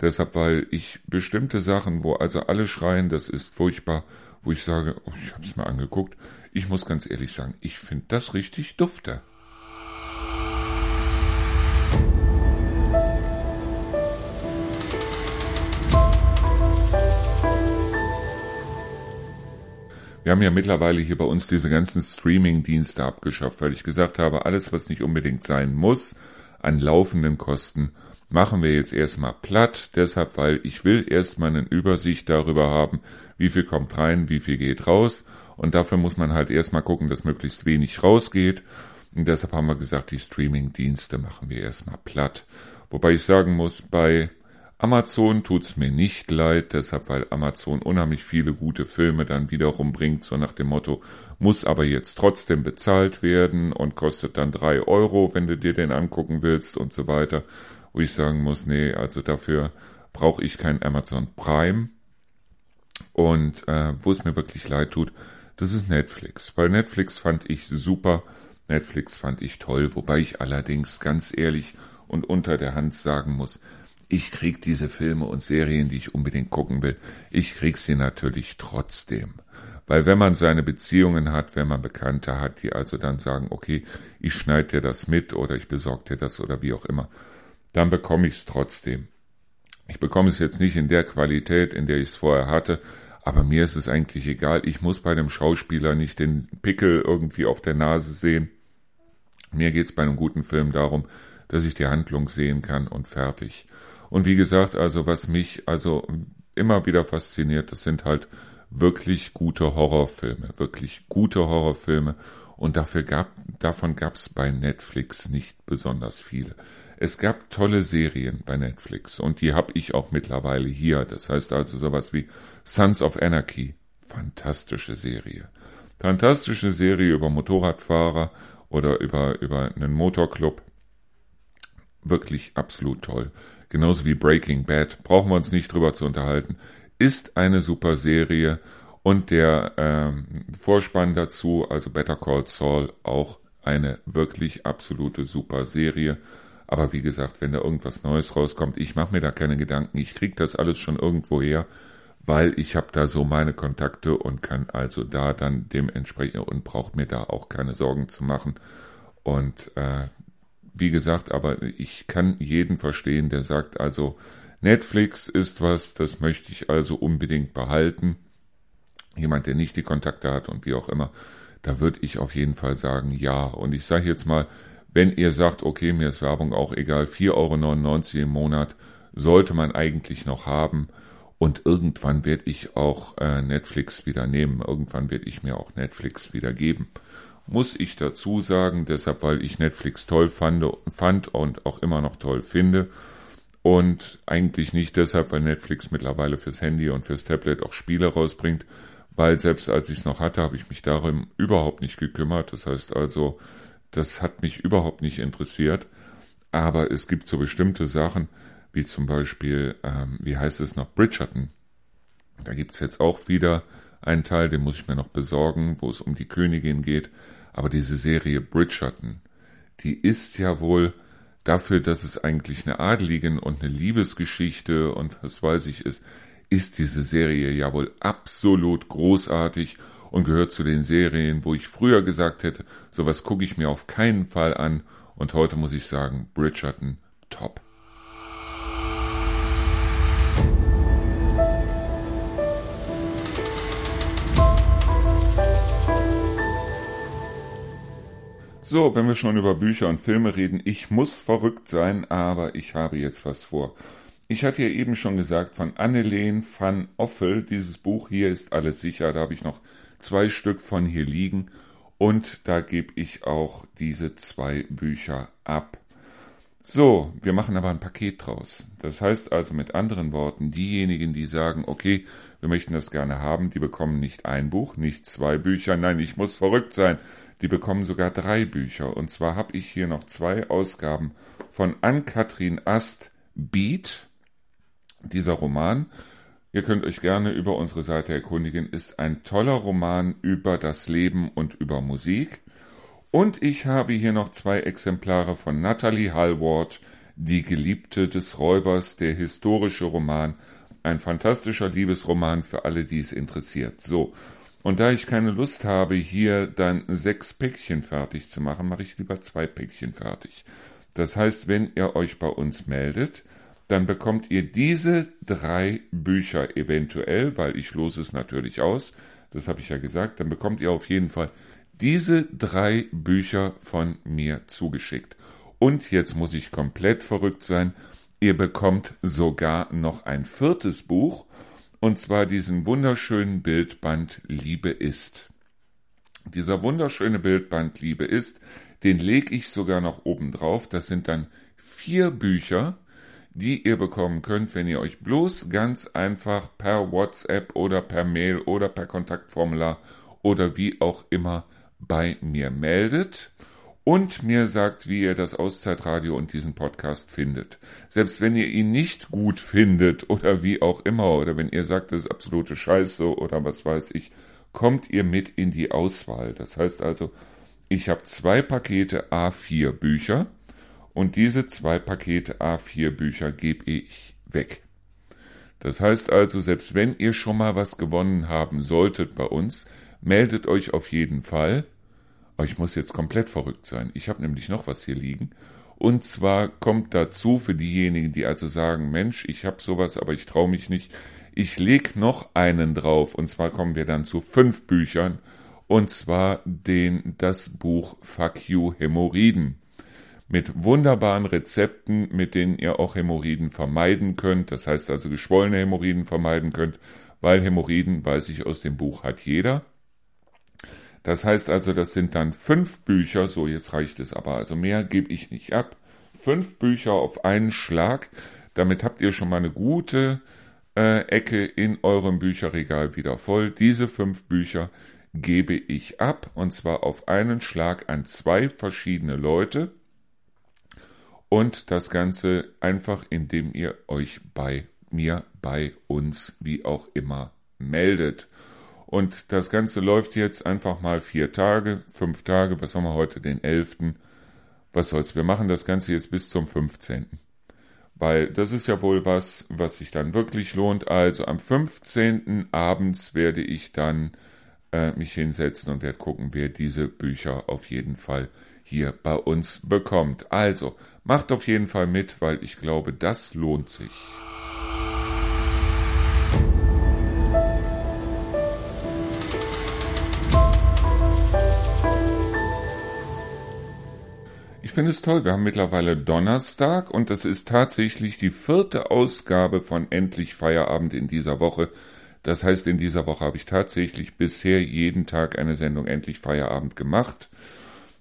Deshalb, weil ich bestimmte Sachen, wo also alle schreien, das ist furchtbar, wo ich sage, oh, ich habe es mir angeguckt, ich muss ganz ehrlich sagen, ich finde das richtig dufte. Wir haben ja mittlerweile hier bei uns diese ganzen Streaming-Dienste abgeschafft, weil ich gesagt habe, alles, was nicht unbedingt sein muss, an laufenden Kosten, machen wir jetzt erstmal platt. Deshalb, weil ich will erstmal eine Übersicht darüber haben, wie viel kommt rein, wie viel geht raus. Und dafür muss man halt erstmal gucken, dass möglichst wenig rausgeht. Und deshalb haben wir gesagt, die Streaming-Dienste machen wir erstmal platt. Wobei ich sagen muss, bei Amazon tut's mir nicht leid, deshalb weil Amazon unheimlich viele gute Filme dann wiederum bringt, so nach dem Motto, muss aber jetzt trotzdem bezahlt werden und kostet dann drei Euro, wenn du dir den angucken willst und so weiter. Wo ich sagen muss, nee, also dafür brauche ich kein Amazon Prime. Und äh, wo es mir wirklich leid tut, das ist Netflix. Weil Netflix fand ich super, Netflix fand ich toll, wobei ich allerdings ganz ehrlich und unter der Hand sagen muss, ich krieg diese Filme und Serien, die ich unbedingt gucken will, ich krieg sie natürlich trotzdem. Weil wenn man seine Beziehungen hat, wenn man Bekannte hat, die also dann sagen, okay, ich schneide dir das mit oder ich besorge dir das oder wie auch immer, dann bekomme ich es trotzdem. Ich bekomme es jetzt nicht in der Qualität, in der ich es vorher hatte, aber mir ist es eigentlich egal. Ich muss bei einem Schauspieler nicht den Pickel irgendwie auf der Nase sehen. Mir geht's bei einem guten Film darum, dass ich die Handlung sehen kann und fertig. Und wie gesagt, also was mich also immer wieder fasziniert, das sind halt wirklich gute Horrorfilme, wirklich gute Horrorfilme. Und dafür gab, davon gab's bei Netflix nicht besonders viele. Es gab tolle Serien bei Netflix und die habe ich auch mittlerweile hier. Das heißt also sowas wie Sons of Anarchy. Fantastische Serie. Fantastische Serie über Motorradfahrer oder über, über einen Motorclub. Wirklich absolut toll. Genauso wie Breaking Bad. Brauchen wir uns nicht drüber zu unterhalten. Ist eine super Serie und der ähm, Vorspann dazu, also Better Call Saul, auch eine wirklich absolute super Serie. Aber wie gesagt, wenn da irgendwas Neues rauskommt, ich mache mir da keine Gedanken. Ich krieg das alles schon irgendwo her, weil ich habe da so meine Kontakte und kann also da dann dementsprechend und brauche mir da auch keine Sorgen zu machen. Und äh, wie gesagt, aber ich kann jeden verstehen, der sagt also, Netflix ist was, das möchte ich also unbedingt behalten. Jemand, der nicht die Kontakte hat und wie auch immer, da würde ich auf jeden Fall sagen, ja. Und ich sage jetzt mal, wenn ihr sagt, okay, mir ist Werbung auch egal, 4,99 Euro im Monat sollte man eigentlich noch haben. Und irgendwann werde ich auch äh, Netflix wieder nehmen. Irgendwann werde ich mir auch Netflix wieder geben. Muss ich dazu sagen, deshalb, weil ich Netflix toll fand, fand und auch immer noch toll finde. Und eigentlich nicht deshalb, weil Netflix mittlerweile fürs Handy und fürs Tablet auch Spiele rausbringt, weil selbst als ich es noch hatte, habe ich mich darum überhaupt nicht gekümmert. Das heißt also, das hat mich überhaupt nicht interessiert. Aber es gibt so bestimmte Sachen, wie zum Beispiel, ähm, wie heißt es noch, Bridgerton. Da gibt's jetzt auch wieder einen Teil, den muss ich mir noch besorgen, wo es um die Königin geht. Aber diese Serie Bridgerton, die ist ja wohl dafür, dass es eigentlich eine Adeligin und eine Liebesgeschichte und was weiß ich ist, ist diese Serie ja wohl absolut großartig und gehört zu den Serien, wo ich früher gesagt hätte, sowas gucke ich mir auf keinen Fall an und heute muss ich sagen, Bridgerton top. So, wenn wir schon über Bücher und Filme reden, ich muss verrückt sein, aber ich habe jetzt was vor. Ich hatte ja eben schon gesagt von Anneleen van Offel, dieses Buch hier ist alles sicher, da habe ich noch zwei Stück von hier liegen und da gebe ich auch diese zwei Bücher ab. So, wir machen aber ein Paket draus. Das heißt also mit anderen Worten, diejenigen, die sagen, okay, wir möchten das gerne haben, die bekommen nicht ein Buch, nicht zwei Bücher, nein, ich muss verrückt sein, die bekommen sogar drei Bücher. Und zwar habe ich hier noch zwei Ausgaben von Ann-Kathrin Ast Beat. Dieser Roman, ihr könnt euch gerne über unsere Seite erkundigen, ist ein toller Roman über das Leben und über Musik. Und ich habe hier noch zwei Exemplare von Natalie Hallward, Die Geliebte des Räubers, der historische Roman. Ein fantastischer Liebesroman für alle, die es interessiert. So, und da ich keine Lust habe, hier dann sechs Päckchen fertig zu machen, mache ich lieber zwei Päckchen fertig. Das heißt, wenn ihr euch bei uns meldet, dann bekommt ihr diese drei Bücher eventuell, weil ich lose es natürlich aus, das habe ich ja gesagt, dann bekommt ihr auf jeden Fall diese drei Bücher von mir zugeschickt. Und jetzt muss ich komplett verrückt sein, ihr bekommt sogar noch ein viertes Buch, und zwar diesen wunderschönen Bildband Liebe ist. Dieser wunderschöne Bildband Liebe ist, den lege ich sogar noch oben drauf. Das sind dann vier Bücher, die ihr bekommen könnt, wenn ihr euch bloß ganz einfach per WhatsApp oder per Mail oder per Kontaktformular oder wie auch immer bei mir meldet und mir sagt, wie ihr das Auszeitradio und diesen Podcast findet. Selbst wenn ihr ihn nicht gut findet oder wie auch immer, oder wenn ihr sagt, das ist absolute Scheiße oder was weiß ich, kommt ihr mit in die Auswahl. Das heißt also, ich habe zwei Pakete A4 Bücher und diese zwei Pakete A4 Bücher gebe ich weg. Das heißt also, selbst wenn ihr schon mal was gewonnen haben solltet bei uns, meldet euch auf jeden Fall aber ich muss jetzt komplett verrückt sein. Ich habe nämlich noch was hier liegen. Und zwar kommt dazu für diejenigen, die also sagen, Mensch, ich habe sowas, aber ich traue mich nicht. Ich leg noch einen drauf. Und zwar kommen wir dann zu fünf Büchern. Und zwar den, das Buch Fuck You Hämorrhoiden. Mit wunderbaren Rezepten, mit denen ihr auch Hämorrhoiden vermeiden könnt. Das heißt also geschwollene Hämorrhoiden vermeiden könnt, weil Hämorrhoiden, weiß ich aus dem Buch, hat jeder. Das heißt also, das sind dann fünf Bücher, so jetzt reicht es aber, also mehr gebe ich nicht ab. Fünf Bücher auf einen Schlag. Damit habt ihr schon mal eine gute äh, Ecke in eurem Bücherregal wieder voll. Diese fünf Bücher gebe ich ab und zwar auf einen Schlag an zwei verschiedene Leute und das Ganze einfach, indem ihr euch bei mir, bei uns, wie auch immer, meldet. Und das Ganze läuft jetzt einfach mal vier Tage, fünf Tage, was haben wir heute, den 11. Was soll's, wir machen das Ganze jetzt bis zum 15. Weil das ist ja wohl was, was sich dann wirklich lohnt. Also am 15. abends werde ich dann äh, mich hinsetzen und werde gucken, wer diese Bücher auf jeden Fall hier bei uns bekommt. Also, macht auf jeden Fall mit, weil ich glaube, das lohnt sich. Ich finde es toll, wir haben mittlerweile Donnerstag und es ist tatsächlich die vierte Ausgabe von Endlich Feierabend in dieser Woche. Das heißt, in dieser Woche habe ich tatsächlich bisher jeden Tag eine Sendung Endlich Feierabend gemacht.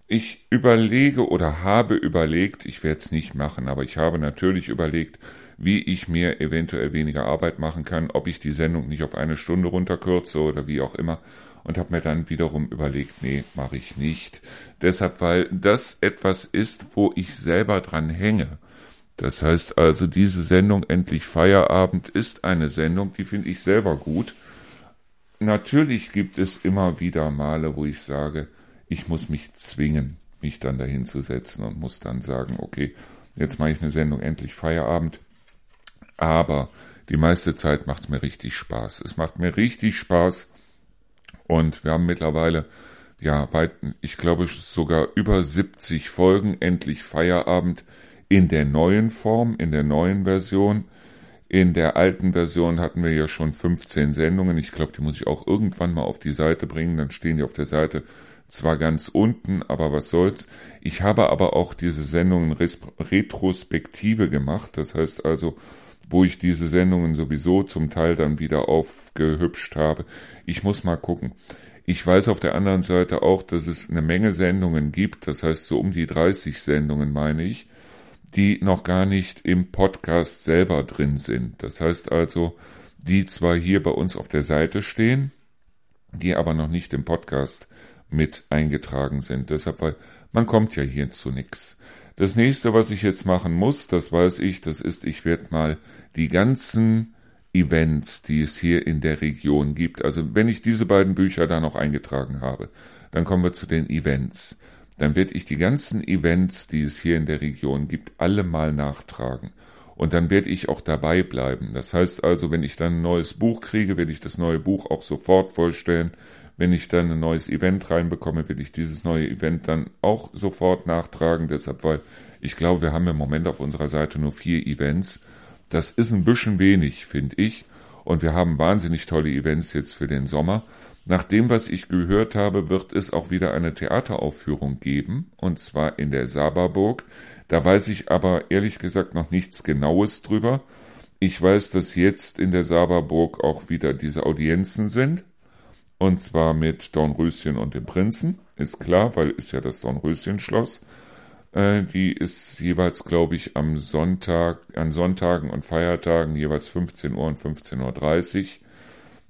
Ich überlege oder habe überlegt, ich werde es nicht machen, aber ich habe natürlich überlegt, wie ich mir eventuell weniger Arbeit machen kann, ob ich die Sendung nicht auf eine Stunde runterkürze oder wie auch immer und habe mir dann wiederum überlegt, nee, mache ich nicht. Deshalb, weil das etwas ist, wo ich selber dran hänge. Das heißt also, diese Sendung Endlich Feierabend ist eine Sendung, die finde ich selber gut. Natürlich gibt es immer wieder Male, wo ich sage, ich muss mich zwingen, mich dann dahin zu setzen und muss dann sagen, okay, jetzt mache ich eine Sendung Endlich Feierabend. Aber die meiste Zeit macht es mir richtig Spaß. Es macht mir richtig Spaß und wir haben mittlerweile ja, weit, ich glaube sogar über 70 Folgen endlich Feierabend in der neuen Form, in der neuen Version. In der alten Version hatten wir ja schon 15 Sendungen. Ich glaube, die muss ich auch irgendwann mal auf die Seite bringen. Dann stehen die auf der Seite zwar ganz unten, aber was soll's. Ich habe aber auch diese Sendungen Retrospektive gemacht. Das heißt also, wo ich diese Sendungen sowieso zum Teil dann wieder aufgehübscht habe. Ich muss mal gucken. Ich weiß auf der anderen Seite auch, dass es eine Menge Sendungen gibt, das heißt so um die 30 Sendungen meine ich, die noch gar nicht im Podcast selber drin sind. Das heißt also, die zwar hier bei uns auf der Seite stehen, die aber noch nicht im Podcast mit eingetragen sind. Deshalb, weil man kommt ja hier zu nix. Das nächste, was ich jetzt machen muss, das weiß ich, das ist, ich werde mal die ganzen Events, die es hier in der Region gibt. Also wenn ich diese beiden Bücher da noch eingetragen habe, dann kommen wir zu den Events dann werde ich die ganzen Events, die es hier in der Region gibt, alle mal nachtragen. Und dann werde ich auch dabei bleiben. Das heißt also, wenn ich dann ein neues Buch kriege, werde ich das neue Buch auch sofort vorstellen. Wenn ich dann ein neues Event reinbekomme, werde ich dieses neue Event dann auch sofort nachtragen. Deshalb, weil ich glaube, wir haben im Moment auf unserer Seite nur vier Events. Das ist ein bisschen wenig, finde ich. Und wir haben wahnsinnig tolle Events jetzt für den Sommer. Nach dem, was ich gehört habe, wird es auch wieder eine Theateraufführung geben, und zwar in der Saberburg. Da weiß ich aber ehrlich gesagt noch nichts Genaues drüber. Ich weiß, dass jetzt in der Saberburg auch wieder diese Audienzen sind, und zwar mit Dornröschen und dem Prinzen, ist klar, weil ist ja das Dornröschen-Schloss. Äh, die ist jeweils, glaube ich, am Sonntag, an Sonntagen und Feiertagen jeweils 15 Uhr und 15.30 Uhr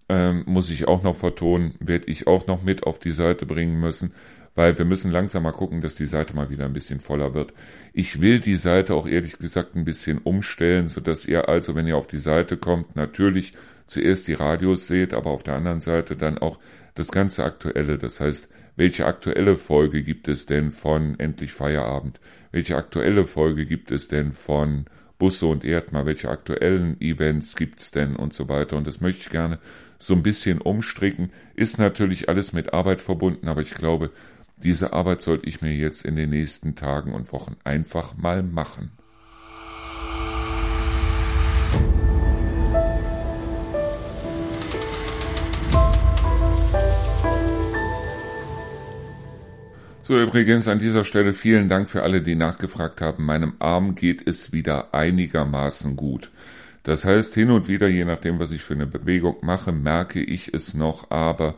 ähm, muss ich auch noch vertonen, werde ich auch noch mit auf die Seite bringen müssen, weil wir müssen langsam mal gucken, dass die Seite mal wieder ein bisschen voller wird. Ich will die Seite auch ehrlich gesagt ein bisschen umstellen, so dass ihr also, wenn ihr auf die Seite kommt, natürlich zuerst die Radios seht, aber auf der anderen Seite dann auch das ganze Aktuelle. Das heißt, welche aktuelle Folge gibt es denn von Endlich Feierabend? Welche aktuelle Folge gibt es denn von Busse und Erdmar? Welche aktuellen Events gibt's denn und so weiter? Und das möchte ich gerne so ein bisschen umstricken. Ist natürlich alles mit Arbeit verbunden, aber ich glaube, diese Arbeit sollte ich mir jetzt in den nächsten Tagen und Wochen einfach mal machen. So, übrigens an dieser Stelle vielen Dank für alle, die nachgefragt haben. Meinem Arm geht es wieder einigermaßen gut. Das heißt, hin und wieder, je nachdem, was ich für eine Bewegung mache, merke ich es noch, aber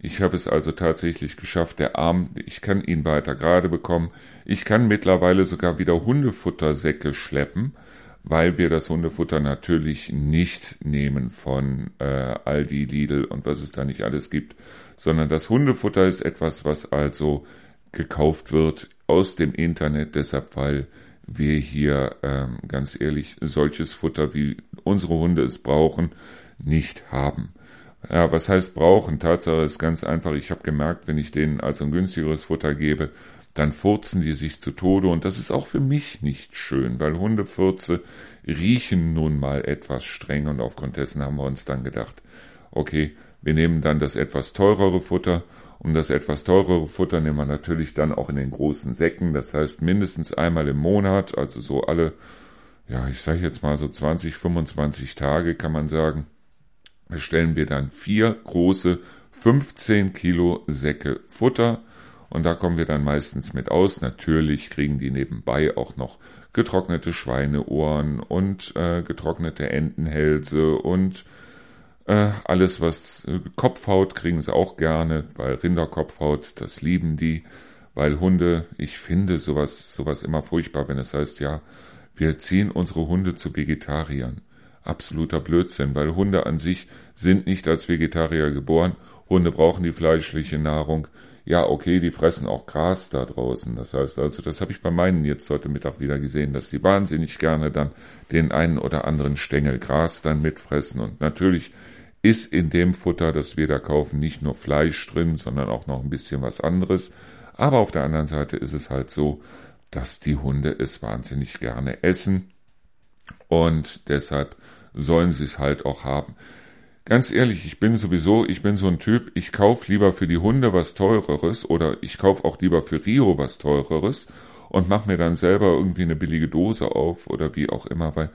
ich habe es also tatsächlich geschafft. Der Arm, ich kann ihn weiter gerade bekommen. Ich kann mittlerweile sogar wieder Hundefuttersäcke schleppen, weil wir das Hundefutter natürlich nicht nehmen von äh, Aldi, Lidl und was es da nicht alles gibt, sondern das Hundefutter ist etwas, was also gekauft wird aus dem Internet, deshalb weil wir hier ähm, ganz ehrlich solches Futter, wie unsere Hunde es brauchen, nicht haben. Ja, was heißt brauchen? Tatsache ist ganz einfach. Ich habe gemerkt, wenn ich denen also ein günstigeres Futter gebe, dann furzen die sich zu Tode und das ist auch für mich nicht schön, weil Hundefurze riechen nun mal etwas streng und aufgrund dessen haben wir uns dann gedacht, okay, Wir nehmen dann das etwas teurere Futter. Und das etwas teurere Futter nehmen wir natürlich dann auch in den großen Säcken. Das heißt mindestens einmal im Monat, also so alle, ja, ich sage jetzt mal so 20, 25 Tage kann man sagen, bestellen wir dann vier große 15 Kilo Säcke Futter. Und da kommen wir dann meistens mit aus. Natürlich kriegen die nebenbei auch noch getrocknete Schweineohren und äh, getrocknete Entenhälse und äh, alles, was äh, Kopfhaut kriegen sie auch gerne, weil Rinderkopfhaut, das lieben die, weil Hunde, ich finde sowas, sowas immer furchtbar, wenn es heißt, ja, wir ziehen unsere Hunde zu Vegetariern. Absoluter Blödsinn, weil Hunde an sich sind nicht als Vegetarier geboren. Hunde brauchen die fleischliche Nahrung ja, okay, die fressen auch Gras da draußen. Das heißt also, das habe ich bei meinen jetzt heute Mittag wieder gesehen, dass die wahnsinnig gerne dann den einen oder anderen Stängel Gras dann mitfressen. Und natürlich ist in dem Futter, das wir da kaufen, nicht nur Fleisch drin, sondern auch noch ein bisschen was anderes. Aber auf der anderen Seite ist es halt so, dass die Hunde es wahnsinnig gerne essen. Und deshalb sollen sie es halt auch haben. Ganz ehrlich, ich bin sowieso, ich bin so ein Typ, ich kauf lieber für die Hunde was teureres oder ich kauf auch lieber für Rio was teureres und mach mir dann selber irgendwie eine billige Dose auf oder wie auch immer, weil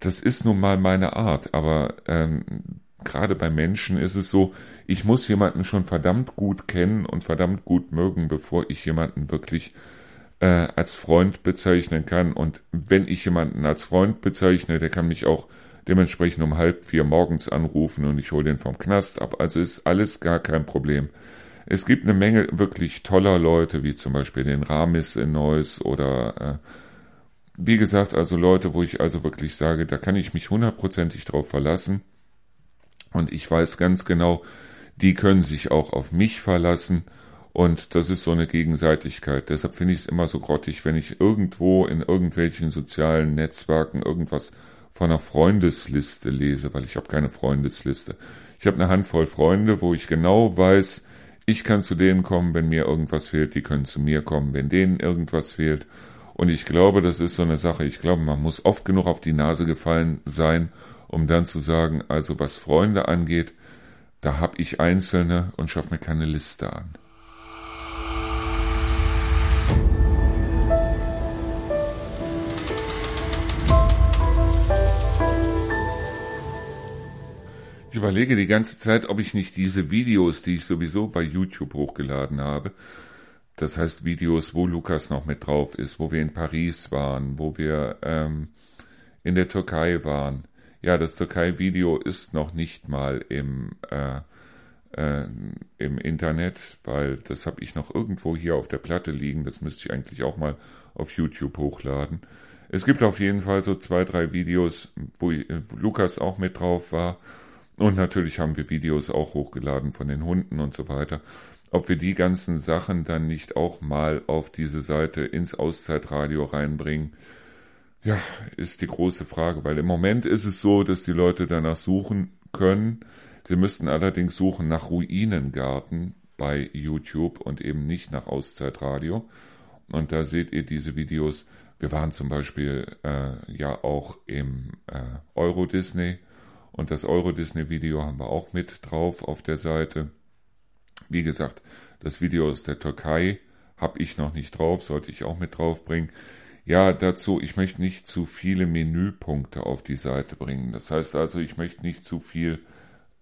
das ist nun mal meine Art. Aber ähm, gerade bei Menschen ist es so, ich muss jemanden schon verdammt gut kennen und verdammt gut mögen, bevor ich jemanden wirklich äh, als Freund bezeichnen kann. Und wenn ich jemanden als Freund bezeichne, der kann mich auch dementsprechend um halb vier morgens anrufen und ich hole den vom Knast ab. Also ist alles gar kein Problem. Es gibt eine Menge wirklich toller Leute, wie zum Beispiel den Ramis in Neuss oder äh, wie gesagt, also Leute, wo ich also wirklich sage, da kann ich mich hundertprozentig drauf verlassen. Und ich weiß ganz genau, die können sich auch auf mich verlassen. Und das ist so eine Gegenseitigkeit. Deshalb finde ich es immer so grottig, wenn ich irgendwo in irgendwelchen sozialen Netzwerken irgendwas von einer Freundesliste lese, weil ich habe keine Freundesliste. Ich habe eine Handvoll Freunde, wo ich genau weiß, ich kann zu denen kommen, wenn mir irgendwas fehlt, die können zu mir kommen, wenn denen irgendwas fehlt. Und ich glaube, das ist so eine Sache. Ich glaube, man muss oft genug auf die Nase gefallen sein, um dann zu sagen, also was Freunde angeht, da habe ich Einzelne und schaffe mir keine Liste an. Ich überlege die ganze Zeit, ob ich nicht diese Videos, die ich sowieso bei YouTube hochgeladen habe, das heißt Videos, wo Lukas noch mit drauf ist, wo wir in Paris waren, wo wir ähm, in der Türkei waren. Ja, das Türkei-Video ist noch nicht mal im, äh, äh, im Internet, weil das habe ich noch irgendwo hier auf der Platte liegen. Das müsste ich eigentlich auch mal auf YouTube hochladen. Es gibt auf jeden Fall so zwei, drei Videos, wo, wo Lukas auch mit drauf war und natürlich haben wir Videos auch hochgeladen von den Hunden und so weiter. Ob wir die ganzen Sachen dann nicht auch mal auf diese Seite ins Auszeitradio reinbringen, ja, ist die große Frage, weil im Moment ist es so, dass die Leute danach suchen können. Sie müssten allerdings suchen nach Ruinengarten bei YouTube und eben nicht nach Auszeitradio. Und da seht ihr diese Videos. Wir waren zum Beispiel äh, ja auch im äh, Euro Disney und das Euro-Disney-Video haben wir auch mit drauf auf der Seite. Wie gesagt, das Video aus der Türkei habe ich noch nicht drauf, sollte ich auch mit draufbringen. Ja, dazu, ich möchte nicht zu viele Menüpunkte auf die Seite bringen. Das heißt also, ich möchte nicht zu viel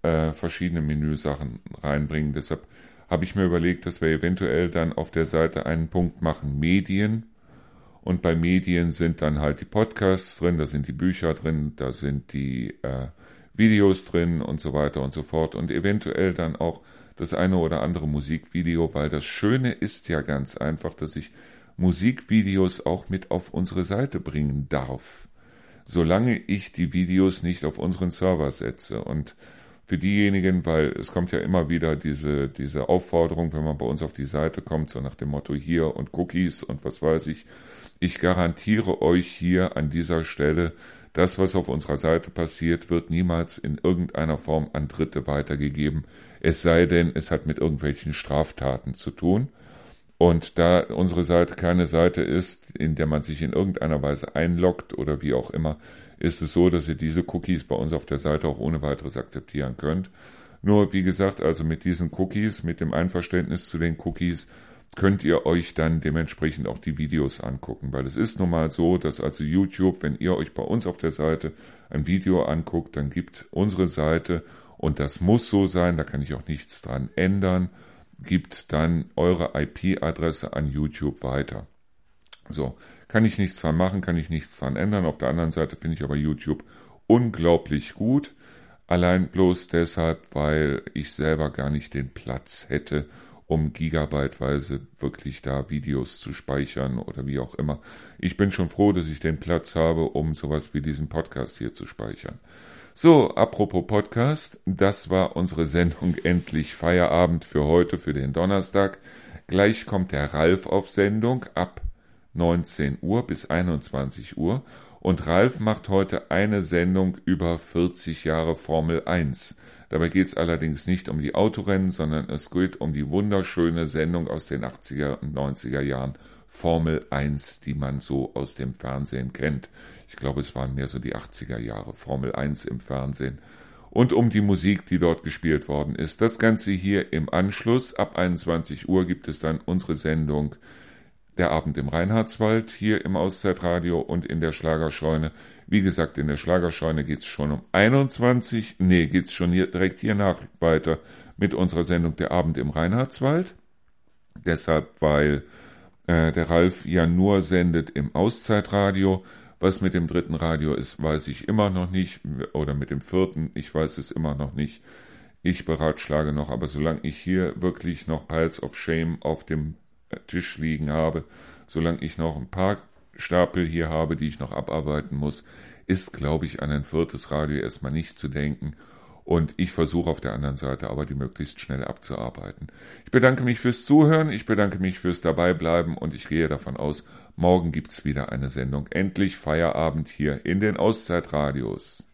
äh, verschiedene Menüsachen reinbringen. Deshalb habe ich mir überlegt, dass wir eventuell dann auf der Seite einen Punkt machen, Medien. Und bei Medien sind dann halt die Podcasts drin, da sind die Bücher drin, da sind die äh, Videos drin und so weiter und so fort und eventuell dann auch das eine oder andere Musikvideo, weil das Schöne ist ja ganz einfach, dass ich Musikvideos auch mit auf unsere Seite bringen darf, solange ich die Videos nicht auf unseren Server setze und für diejenigen, weil es kommt ja immer wieder diese, diese Aufforderung, wenn man bei uns auf die Seite kommt, so nach dem Motto hier und Cookies und was weiß ich. Ich garantiere euch hier an dieser Stelle, das, was auf unserer Seite passiert, wird niemals in irgendeiner Form an Dritte weitergegeben, es sei denn, es hat mit irgendwelchen Straftaten zu tun. Und da unsere Seite keine Seite ist, in der man sich in irgendeiner Weise einloggt oder wie auch immer, ist es so, dass ihr diese Cookies bei uns auf der Seite auch ohne weiteres akzeptieren könnt. Nur, wie gesagt, also mit diesen Cookies, mit dem Einverständnis zu den Cookies, könnt ihr euch dann dementsprechend auch die Videos angucken, weil es ist nun mal so, dass also YouTube, wenn ihr euch bei uns auf der Seite ein Video anguckt, dann gibt unsere Seite, und das muss so sein, da kann ich auch nichts dran ändern, gibt dann eure IP-Adresse an YouTube weiter. So, kann ich nichts dran machen, kann ich nichts dran ändern. Auf der anderen Seite finde ich aber YouTube unglaublich gut. Allein bloß deshalb, weil ich selber gar nicht den Platz hätte, um gigabyteweise wirklich da Videos zu speichern oder wie auch immer. Ich bin schon froh, dass ich den Platz habe, um sowas wie diesen Podcast hier zu speichern. So, apropos Podcast, das war unsere Sendung [LAUGHS] Endlich Feierabend für heute, für den Donnerstag. Gleich kommt der Ralf auf Sendung ab 19 Uhr bis 21 Uhr und Ralf macht heute eine Sendung über 40 Jahre Formel 1. Dabei geht es allerdings nicht um die Autorennen, sondern es geht um die wunderschöne Sendung aus den 80er und 90er Jahren Formel 1, die man so aus dem Fernsehen kennt. Ich glaube, es waren mehr so die 80er Jahre Formel 1 im Fernsehen. Und um die Musik, die dort gespielt worden ist. Das Ganze hier im Anschluss. Ab 21 Uhr gibt es dann unsere Sendung der Abend im Reinhardswald hier im Auszeitradio und in der Schlagerscheune. Wie gesagt, in der Schlagerscheune geht's schon um 21, nee, geht's schon hier, direkt hier nach weiter mit unserer Sendung Der Abend im Reinhardswald. Deshalb, weil äh, der Ralf ja nur sendet im Auszeitradio. Was mit dem dritten Radio ist, weiß ich immer noch nicht. Oder mit dem vierten, ich weiß es immer noch nicht. Ich beratschlage noch, aber solange ich hier wirklich noch Piles of Shame auf dem Tisch liegen habe, solange ich noch ein paar Stapel hier habe, die ich noch abarbeiten muss, ist, glaube ich, an ein viertes Radio erstmal nicht zu denken und ich versuche auf der anderen Seite aber die möglichst schnell abzuarbeiten. Ich bedanke mich fürs Zuhören, ich bedanke mich fürs Dabeibleiben und ich gehe davon aus, morgen gibt's wieder eine Sendung. Endlich Feierabend hier in den Auszeitradios.